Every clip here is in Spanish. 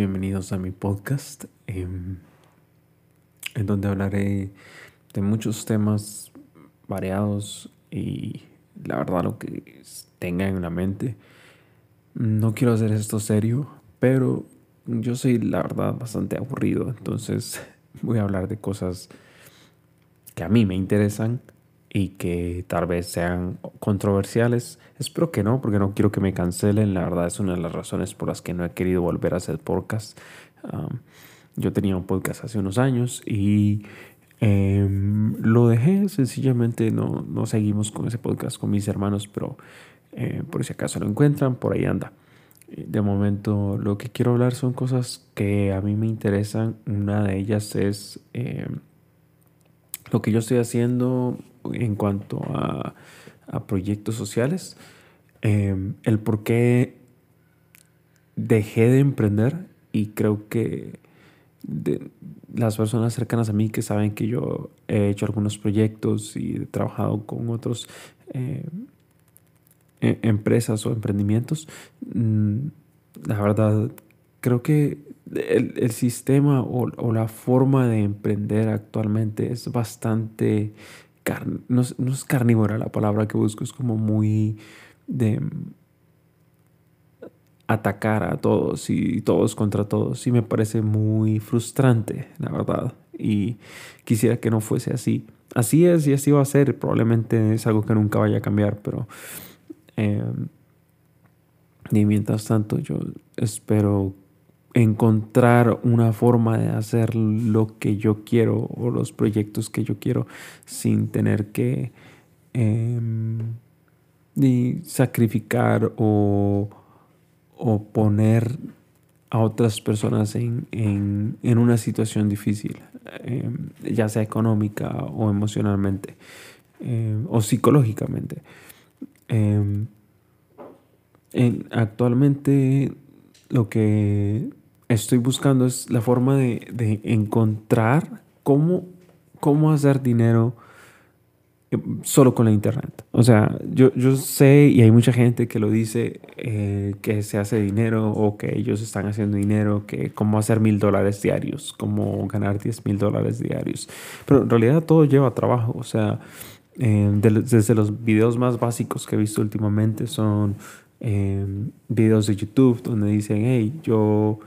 bienvenidos a mi podcast, em, en donde hablaré de muchos temas variados y la verdad lo que tenga en la mente. No quiero hacer esto serio, pero yo soy la verdad bastante aburrido, entonces voy a hablar de cosas que a mí me interesan y que tal vez sean controversiales. Espero que no, porque no quiero que me cancelen. La verdad es una de las razones por las que no he querido volver a hacer podcast. yo tenía un podcast hace unos años y em, lo dejé. Sencillamente no, no seguimos con ese podcast con mis hermanos, pero eh, por si acaso lo encuentran, por ahí anda. De momento lo que quiero hablar son cosas que a mí me interesan. Una de ellas es em, lo que yo estoy haciendo en cuanto a, proyectos sociales, em, el por qué dejé de emprender y creo que las personas cercanas a mí que saben que yo he hecho algunos proyectos y he trabajado con otros em, e, empresas o emprendimientos, mm, la verdad creo que el, sistema o, la forma de emprender actualmente es bastante no, es carnívora la palabra que busco, es como muy de atacar a todos y todos contra todos. Y me parece muy frustrante, la verdad. Y quisiera que no fuese así. Así es y así va a ser. Probablemente es algo que nunca vaya a cambiar, pero... Eh, y mientras tanto, yo espero encontrar una forma de hacer lo que yo quiero o los proyectos que yo quiero sin tener que em, sacrificar o, poner a otras personas en, una situación difícil, em, ya sea económica o emocionalmente em, o psicológicamente. actualmente lo que estoy buscando es la forma de, encontrar cómo, cómo hacer dinero eh, solo con la internet. O sea, yo, yo sé y hay mucha gente que lo dice eh, que se hace dinero o que ellos están haciendo dinero, que cómo hacer mil dólares diarios, cómo ganar 10 mil dólares diarios. Pero en realidad todo lleva trabajo. O sea, eh, desde los videos más básicos que he visto últimamente son videos de YouTube donde dicen, hey, yo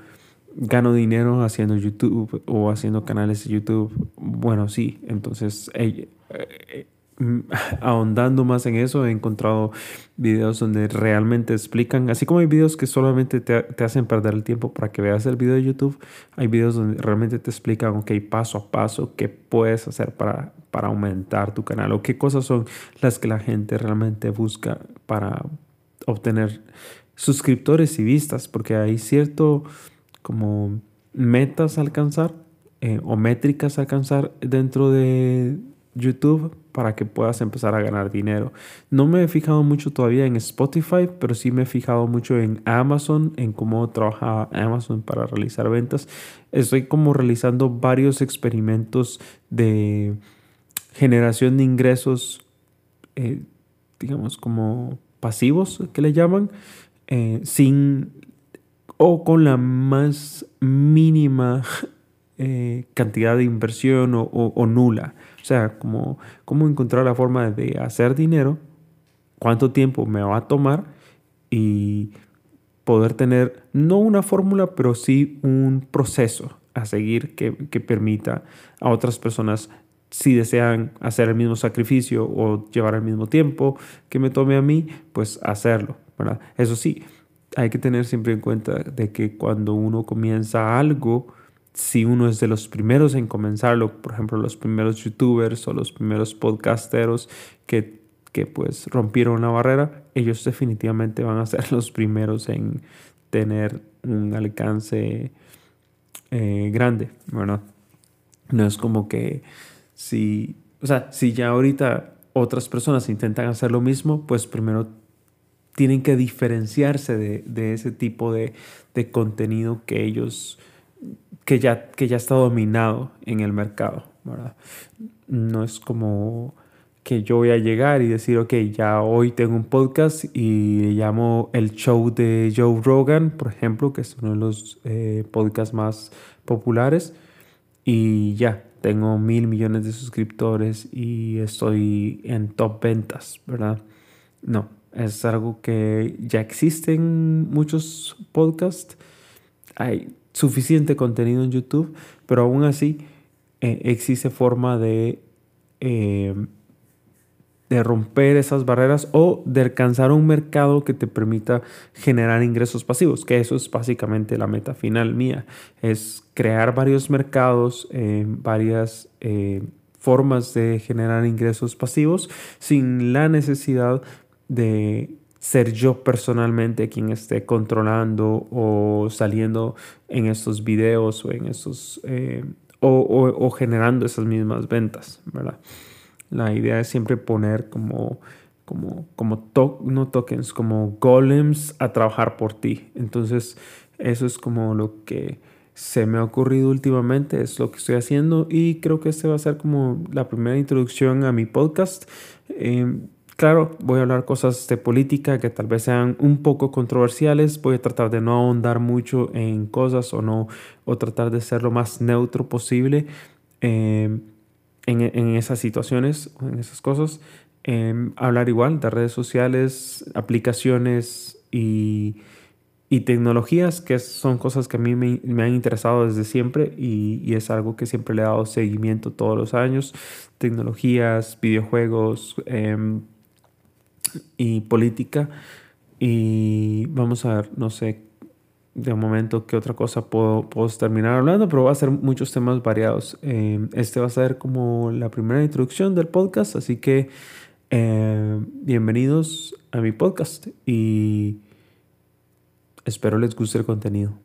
gano dinero haciendo YouTube o haciendo canales de YouTube. Bueno, sí, entonces eh, eh, mm, ahondando más en eso he encontrado videos donde realmente explican, así como hay videos que solamente te, te, hacen perder el tiempo para que veas el video de YouTube, hay videos donde realmente te explican, ok, paso a paso, qué puedes hacer para, para aumentar tu canal o qué cosas son las que la gente realmente busca para obtener suscriptores y vistas, porque hay cierto como metas a alcanzar eh, o métricas a alcanzar dentro de YouTube para que puedas empezar a ganar dinero. No me he fijado mucho todavía en Spotify, pero sí me he fijado mucho en Amazon, en cómo trabaja Amazon para realizar ventas. Estoy como realizando varios experimentos de generación de ingresos, eh, digamos como pasivos que le llaman, eh, sin o con la más mínima eh, cantidad de inversión o, nula. O sea, como, cómo encontrar la forma de hacer dinero, cuánto tiempo me va a tomar y poder tener no una fórmula, pero sí un proceso a seguir que, permita a otras personas, si desean hacer el mismo sacrificio o llevar el mismo tiempo que me tome a mí, pues hacerlo. Eso sí, hay que tener siempre en cuenta de que cuando uno comienza algo, si uno es de los primeros en comenzarlo, por ejemplo, los primeros youtubers o los primeros podcasteros que, que pues rompieron la barrera, ellos definitivamente van a ser los primeros en tener un alcance eh, grande, ¿verdad? No es como que si, o sea, si ya ahorita otras personas intentan hacer lo mismo, pues primero tienen que diferenciarse de, ese tipo de, contenido que ellos, que ya, que ya está dominado en el mercado, ¿verdad? No es como que yo voy a llegar y decir, ok, ya hoy tengo un podcast y le llamo el show de Joe Rogan, por ejemplo, que es uno de los eh, podcasts más populares. Y ya, tengo mil millones de suscriptores y estoy en top ventas, ¿verdad? No, es algo que ya existen muchos podcasts. Hay suficiente contenido en YouTube, pero aún así eh, existe forma de... Eh, de romper esas barreras o de alcanzar un mercado que te permita generar ingresos pasivos, que eso es básicamente la meta final mía, es crear varios mercados, eh, varias eh, formas de generar ingresos pasivos sin la necesidad de ser yo personalmente quien esté controlando o saliendo en estos videos o en estos eh, o, o generando esas mismas ventas, ¿verdad? La idea es siempre poner como, como, como no tokens, como golems a trabajar por ti. Entonces, eso es como lo que se me ha ocurrido últimamente, es lo que estoy haciendo y creo que este va a ser como la primera introducción a mi podcast. Em, claro, voy a hablar cosas de política que tal vez sean un poco controversiales. Voy a tratar de no ahondar mucho en cosas o no, o tratar de ser lo más neutro posible. Eh, en, esas situaciones, en esas cosas. Em, hablar igual de redes sociales, aplicaciones y, tecnologías, que son cosas que a mí me, han interesado desde siempre y, es algo que siempre le he dado seguimiento todos los años. Tecnologías, videojuegos em, y política. Y vamos a ver, no sé de momento qué otra cosa puedo, puedo, terminar hablando, pero va a ser muchos temas variados. Eh, este va a ser como la primera introducción del podcast, así que eh, bienvenidos a mi podcast y espero les guste el contenido.